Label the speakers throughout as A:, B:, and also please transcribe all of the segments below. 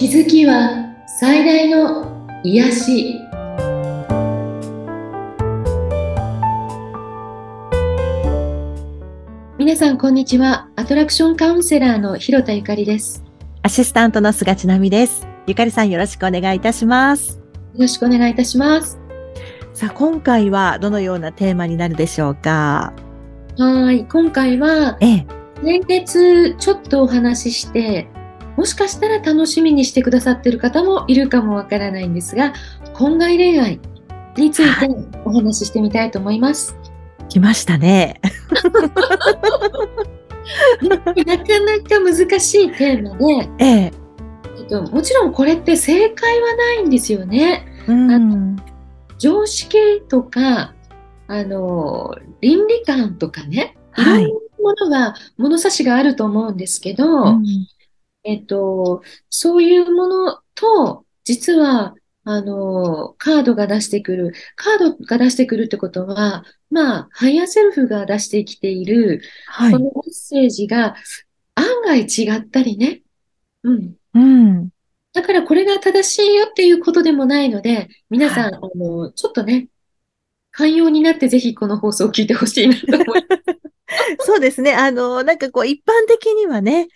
A: 気づきは最大の癒し。皆さんこんにちは。アトラクションカウンセラーの広田ゆかりです。
B: アシスタントの菅千奈美です。ゆかりさんよろしくお願いいたします。よ
A: ろしくお願いいたします。
B: さあ今回はどのようなテーマになるでしょうか？
A: はい今回は、ええ、先月ちょっとお話ししてもしかしたら楽しみにしてくださってる方もいるかもわからないんですが、婚外恋愛についてお話ししてみたいと思います。
B: 来ましたね。
A: なかなか難しいテーマで、えええっと、もちろんこれって正解はないんですよね。うん、あの常識とかあの倫理観とかね、いろんなものが、物差しがあると思うんですけど、うんえっと、そういうものと、実は、あの、カードが出してくる。カードが出してくるってことは、まあ、ハイヤーセルフが出してきている、はい、このメッセージが案外違ったりね。うん。うん。だからこれが正しいよっていうことでもないので、皆さん、はい、あの、ちょっとね、寛容になってぜひこの放送を聞いてほしいなと思います。
B: そうですね。あの、なんかこう、一般的にはね、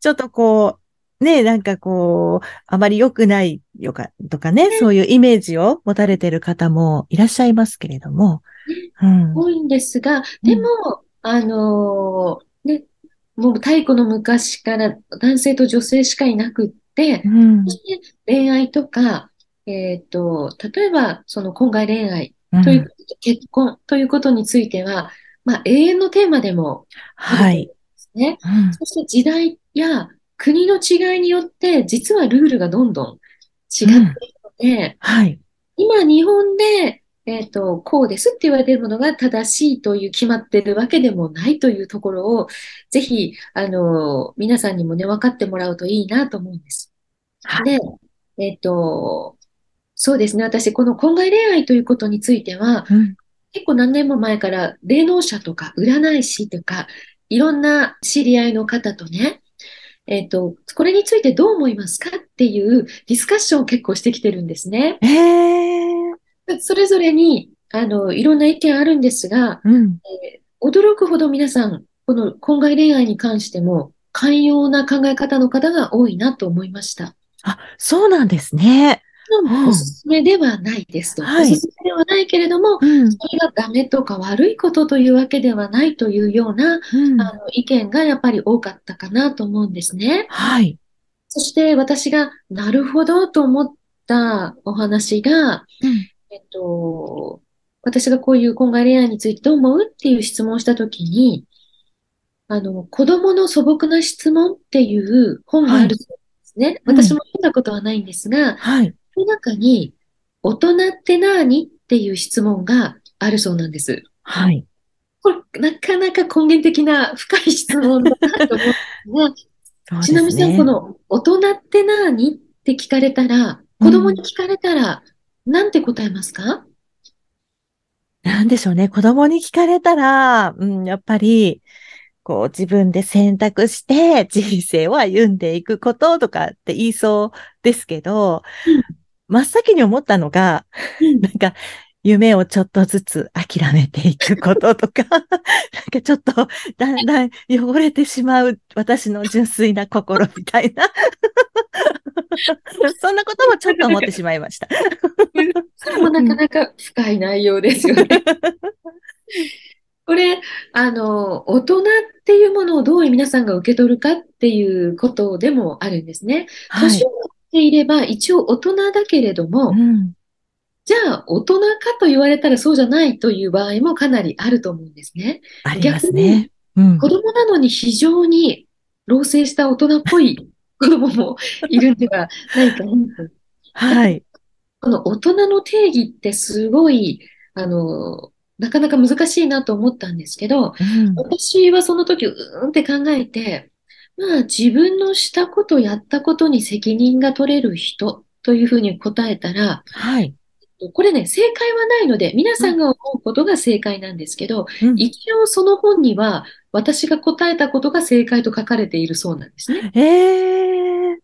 B: ちょっとこう、ね、なんかこう、あまり良くないよか、とかね、そういうイメージを持たれている方もいらっしゃいますけれども。
A: うん、多いんですが、でも、うん、あのー、ね、もう太古の昔から男性と女性しかいなくって、うん、そして恋愛とか、えっ、ー、と、例えばその婚外恋愛という、結婚ということについては、まあ永遠のテーマでも
B: はい。
A: ね。うん、そして時代や国の違いによって、実はルールがどんどん違っているので、うん、はい。今日本で、えっ、ー、と、こうですって言われているものが正しいという決まっているわけでもないというところを、ぜひ、あの、皆さんにもね、分かってもらうといいなと思うんです。はい、で、えっ、ー、と、そうですね。私、この婚外恋愛ということについては、うん、結構何年も前から霊能者とか占い師とか、いろんな知り合いの方とね、えっ、ー、と、これについてどう思いますかっていうディスカッションを結構してきてるんですね。それぞれに、あの、いろんな意見あるんですが、うん、えー、驚くほど皆さん、この婚外恋愛に関しても、寛容な考え方の方が多いなと思いました。
B: あ、そうなんですね。
A: おすすめではないですと。はい、おすすめではないけれども、うん、それがダメとか悪いことというわけではないというような、うん、あの意見がやっぱり多かったかなと思うんですね。はい。そして私がなるほどと思ったお話が、うん、えっと、私がこういう婚外恋愛についてどう思うっていう質問をしたときに、あの、子供の素朴な質問っていう本があるそうですね。はい、私も読んだことはないんですが、はい、の中に、大人って何っていう質問があるそうなんです。はい。これ、なかなか根源的な深い質問だなと思うんですが、ちなみにさん、この大人って何って聞かれたら、子供に聞かれたら、なんて答えますか、
B: なんでしょうね。子供に聞かれたら、うん、やっぱり、こう自分で選択して人生を歩んでいくこととかって言いそうですけど、真っ先に思ったのが、なんか、夢をちょっとずつ諦めていくこととか、なんかちょっとだんだん汚れてしまう私の純粋な心みたいな。そんなこともちょっと思ってしまいました。
A: それもなかなか深い内容ですよね。これ、あの、大人っていうものをどう皆さんが受け取るかっていうことでもあるんですね。年をていれば、一応大人だけれども、うん、じゃあ大人かと言われたらそうじゃないという場合もかなりあると思うんですね。
B: ありますね。
A: うん、子供なのに非常に老成した大人っぽい 子供もいるんではないかなと。はい。この大人の定義ってすごい、あの、なかなか難しいなと思ったんですけど、うん、私はその時、うーんって考えて、まあ自分のしたこと、やったことに責任が取れる人というふうに答えたら、はい。これね、正解はないので、皆さんが思うことが正解なんですけど、うん、一応その本には、私が答えたことが正解と書かれているそうなんですね。へー。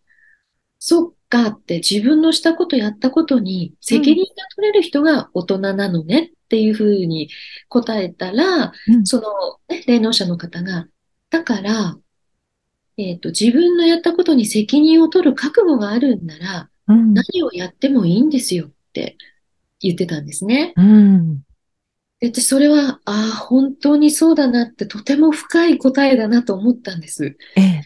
A: そっかって自分のしたことやったことに責任が取れる人が大人なのねっていうふうに答えたら、うん、その、ね、霊能者の方が、だから、えっ、ー、と、自分のやったことに責任を取る覚悟があるんなら、うん、何をやってもいいんですよって言ってたんですね。うん、で私、それは、ああ、本当にそうだなってとても深い答えだなと思ったんです。ええ、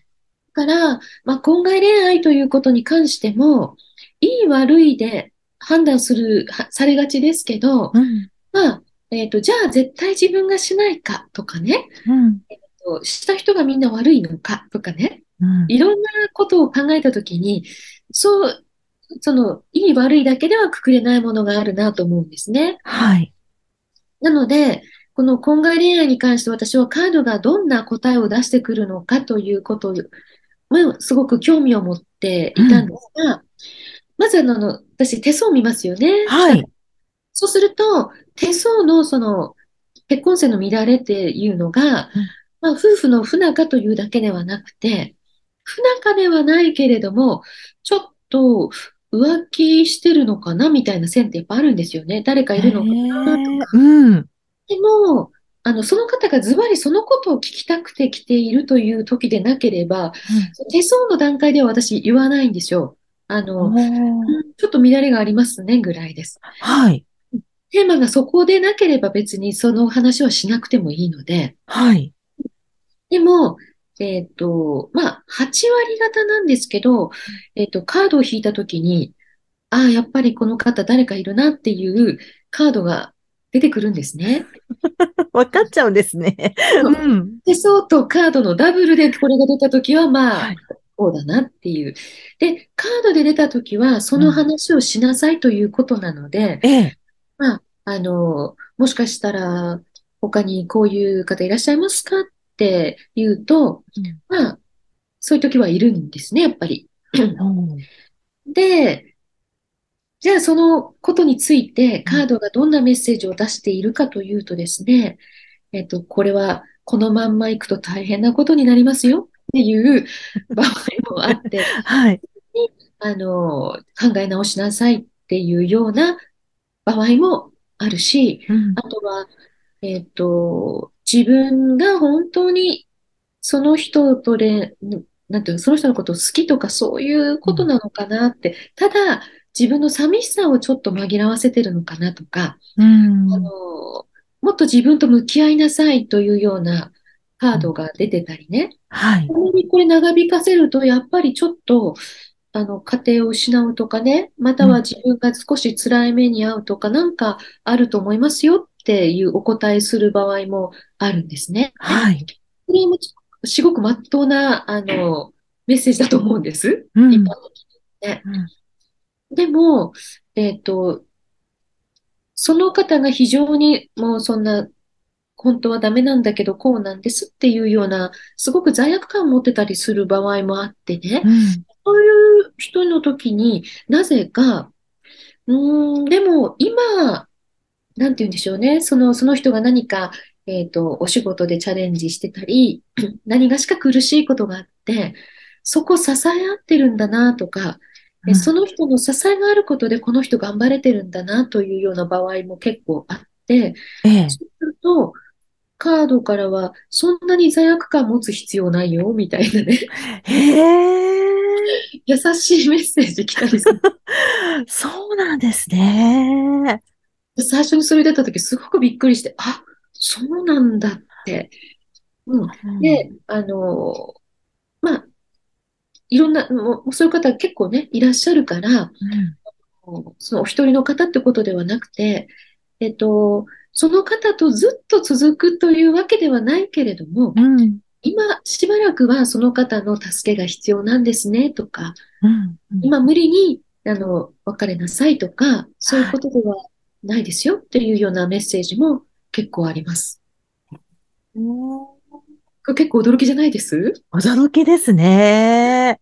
A: だから、まあ、婚外恋愛ということに関しても、いい悪いで判断する、されがちですけど、うん、まあ、えっ、ー、と、じゃあ絶対自分がしないかとかね、うん、えーと、した人がみんな悪いのかとかね、うん、いろんなことを考えたときに、そう、その、いい悪いだけではくくれないものがあるなと思うんですね。はい。なので、この婚外恋愛に関して私はカードがどんな答えを出してくるのかということもすごく興味を持っていたんですが、うん、まずあの、私手相を見ますよね。はい。そうすると、手相のその結婚生の乱れっていうのが、うん、まあ、夫婦の不仲というだけではなくて、不仲ではないけれども、ちょっと浮気してるのかなみたいな線ってやっぱあるんですよね。誰かいるのかなとか。うん。でも、あの、その方がズバリそのことを聞きたくて来ているという時でなければ、うん、手相の段階では私言わないんですよ。あの、ちょっと乱れがありますねぐらいです。はい。テーマがそこでなければ別にその話はしなくてもいいので。はい。でも、えっ、ー、と、まあ、8割方なんですけど、えっ、ー、と、カードを引いたときに、ああ、やっぱりこの方誰かいるなっていうカードが出てくるんですね。
B: 分かっちゃうんですね。
A: うん。手相とカードのダブルでこれが出たときは、まあ、はい、こうだなっていう。で、カードで出たときは、その話をしなさいということなので、うん、まあ、あの、もしかしたら、他にこういう方いらっしゃいますかって言うと、うん、まあ、そういう時はいるんですね、やっぱり。で、じゃあそのことについてカードがどんなメッセージを出しているかというとですね、えっと、これはこのまんま行くと大変なことになりますよっていう 場合もあって、はい。あの、考え直しなさいっていうような場合もあるし、うん、あとは、えっと、自分が本当にその人とれ、なんていうその人のことを好きとかそういうことなのかなって、ただ自分の寂しさをちょっと紛らわせてるのかなとか、うん、あの、もっと自分と向き合いなさいというようなカードが出てたりね。はい。これ長引かせると、やっぱりちょっと、あの、家庭を失うとかね、または自分が少し辛い目に遭うとか、なんかあると思いますよっていうお答えする場合もあるんですね。はい。これもすごく真っ当な、あの、メッセージだと思うんです。うん、一般的にね。うん、でも、えっ、ー、と、その方が非常にもうそんな、本当はダメなんだけどこうなんですっていうような、すごく罪悪感を持ってたりする場合もあってね、うん、そういう人の時になぜか、うん、でも今、なんて言うんでしょうね。その、その人が何か、えっ、ー、と、お仕事でチャレンジしてたり、何がしか苦しいことがあって、そこ支え合ってるんだなとか、うん、その人の支えがあることでこの人頑張れてるんだなというような場合も結構あって、ええ、そうすると、カードからはそんなに罪悪感持つ必要ないよ、みたいなね。へ 優しいメッセージ来たりする。
B: そうなんですね。
A: 最初にそれ出た時すごくびっくりして、あ、そうなんだって。うん。で、あの、まあ、いろんな、もうそういう方結構ね、いらっしゃるから、うん、そのお一人の方ってことではなくて、えっと、その方とずっと続くというわけではないけれども、うん、今しばらくはその方の助けが必要なんですねとか、うん。うん、今無理にあの別れなさいとか、そういうことではないですよっていうようなメッセージも結構あります。結構驚きじゃないです？
B: 驚きですね。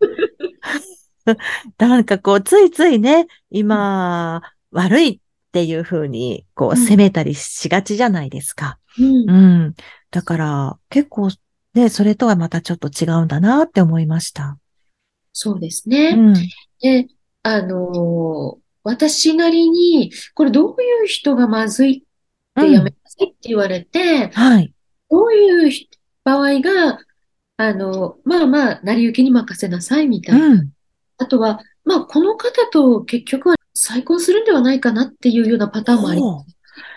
B: なんかこう、ついついね、今、悪いっていうふうに、こう、責めたりしがちじゃないですか。うん。うん、だから、結構、ね、それとはまたちょっと違うんだなって思いました。
A: そうですね。うん、で、あの、私なりに、これどういう人がまずいってやめなさいって言われて、
B: はい。
A: どういう場合が、あの、まあまあ、成り行きに任せなさいみたいな。
B: うん。
A: あとは、まあ、この方と結局は再婚するんではないかなっていうようなパターンもあります。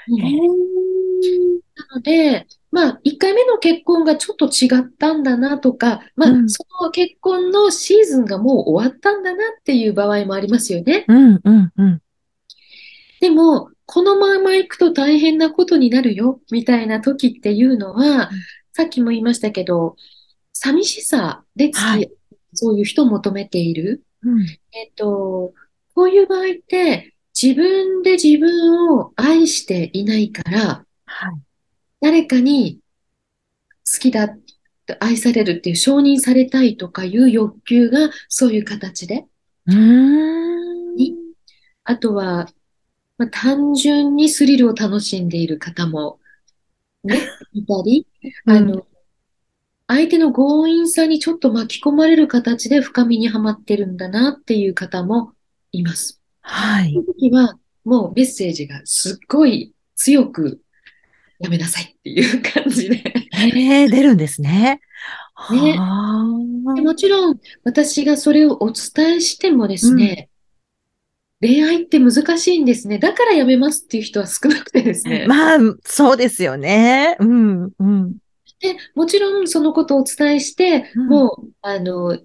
A: うん、なので、まあ、1回目の結婚がちょっと違ったんだなとか、まあ、うん、その結婚のシーズンがもう終わったんだなっていう場合もありますよね。
B: うんうんうん。
A: でも、このまま行くと大変なことになるよ、みたいな時っていうのは、さっきも言いましたけど、寂しさではい、そういう人を求めている？
B: うん、
A: えっと、こういう場合って、自分で自分を愛していないから、
B: はい、
A: 誰かに好きだ、愛されるっていう承認されたいとかいう欲求がそういう形で。あとは、まあ、単純にスリルを楽しんでいる方も、ね、いたり、あの、相手の強引さにちょっと巻き込まれる形で深みにはまってるんだなっていう方もいます。
B: はい。
A: その時は、もうメッセージがすっごい強くやめなさいっていう感じで。
B: ええ出るんですね。
A: ねでもちろん、私がそれをお伝えしてもですね、恋愛って難しいんですね。だからやめますっていう人は少なくてですね。
B: まあ、そうですよね。うん、うん。
A: で、もちろんそのことをお伝えして、うん、もう、あの、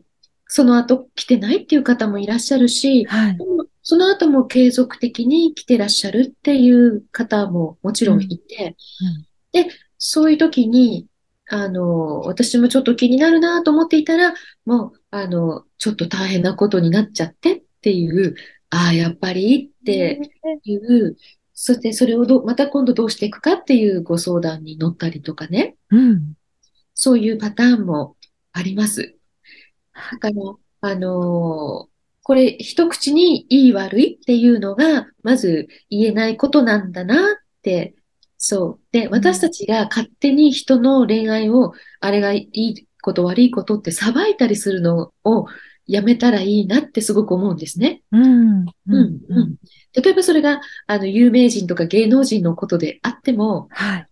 A: その後来てないっていう方もいらっしゃるし、
B: はい、
A: その後も継続的に来てらっしゃるっていう方ももちろんいて、うんうん、で、そういう時に、あの、私もちょっと気になるなと思っていたら、もう、あの、ちょっと大変なことになっちゃってっていう、ああ、やっぱりっていう、そしてそれをどまた今度どうしていくかっていうご相談に乗ったりとかね。
B: うん、
A: そういうパターンもあります。だから、あのー、これ一口にいい悪いっていうのが、まず言えないことなんだなって、そう。で、私たちが勝手に人の恋愛を、あれがいいこと悪いことって裁いたりするのをやめたらいいなってすごく思うんですね。
B: うん。うん。
A: うん。例えばそれが、あの、有名人とか芸能人のことであっても、
B: はい。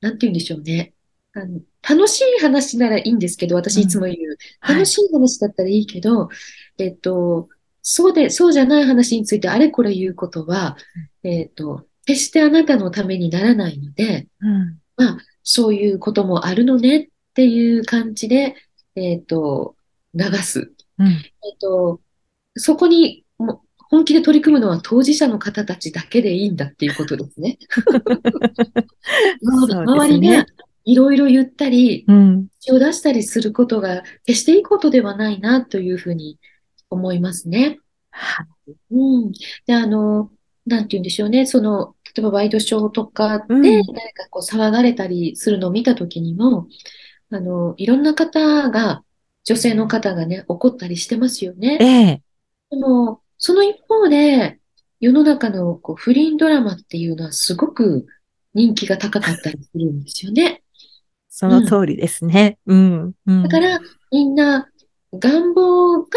A: なんて言うんでしょうね。あの楽しい話ならいいんですけど、私いつも言う。うん、楽しい話だったらいいけど、はい、えっと、そうで、そうじゃない話についてあれこれ言うことは、えっと、決してあなたのためにならないので、
B: うん、
A: まあ、そういうこともあるのねっていう感じで、えっと、流す。
B: うん、え
A: っと、そこに本気で取り組むのは当事者の方たちだけでいいんだっていうことですね。周りがいろいろ言ったり、
B: 血
A: を出したりすることが決していいことではないなというふうに思いますね。
B: は
A: い。うん。で、あの、なんて言うんでしょうね。その、例えばワイドショーとかで誰かこう騒がれたりするのを見たときにも、あの、いろんな方が女性の方がね、怒ったりしてますよね。
B: ええ。
A: でも、その一方で、世の中のこう不倫ドラマっていうのはすごく人気が高かったりするんですよね。
B: その通りですね。うん。うん、
A: だから、みんな願望が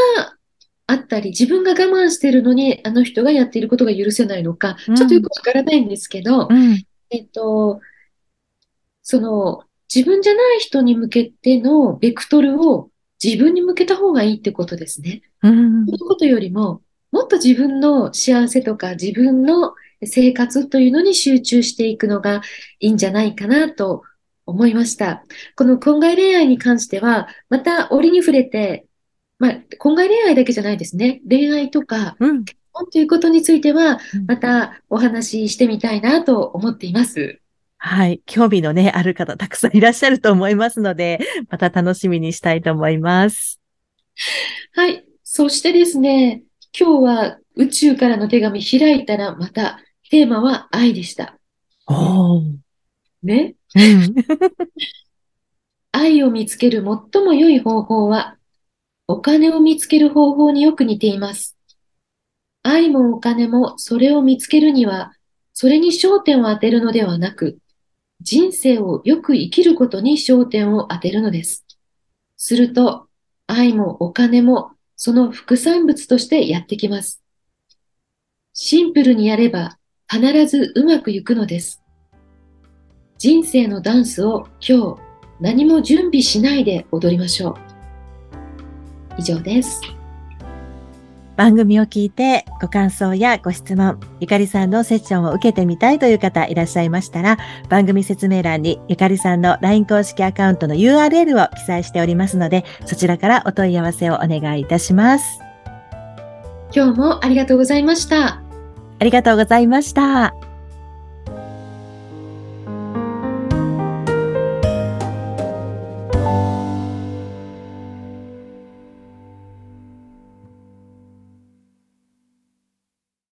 A: あったり、自分が我慢してるのに、あの人がやっていることが許せないのか、ちょっとよくわからないんですけど、
B: うん、
A: えっと、その、自分じゃない人に向けてのベクトルを自分に向けた方がいいってことですね。
B: うん。
A: そのことよりも、もっと自分の幸せとか自分の生活というのに集中していくのがいいんじゃないかなと思いました。この婚外恋愛に関しては、また折に触れて、まあ、婚外恋愛だけじゃないですね。恋愛とか、結婚ということについては、またお話ししてみたいなと思っています。
B: はい。興味のね、ある方たくさんいらっしゃると思いますので、また楽しみにしたいと思います。
A: はい。そしてですね、今日は宇宙からの手紙開いたらまたテーマは愛でした。
B: お
A: ね。
B: うん、
A: 愛を見つける最も良い方法は、お金を見つける方法によく似ています。愛もお金もそれを見つけるには、それに焦点を当てるのではなく、人生をよく生きることに焦点を当てるのです。すると、愛もお金もその副産物としてやってきます。シンプルにやれば必ずうまくいくのです。人生のダンスを今日何も準備しないで踊りましょう。以上です。
B: 番組を聞いてご感想やご質問、ゆかりさんのセッションを受けてみたいという方いらっしゃいましたら、番組説明欄にゆかりさんの LINE 公式アカウントの URL を記載しておりますので、そちらからお問い合わせをお願いいたします。
A: 今日もありがとうございました。
B: ありがとうございました。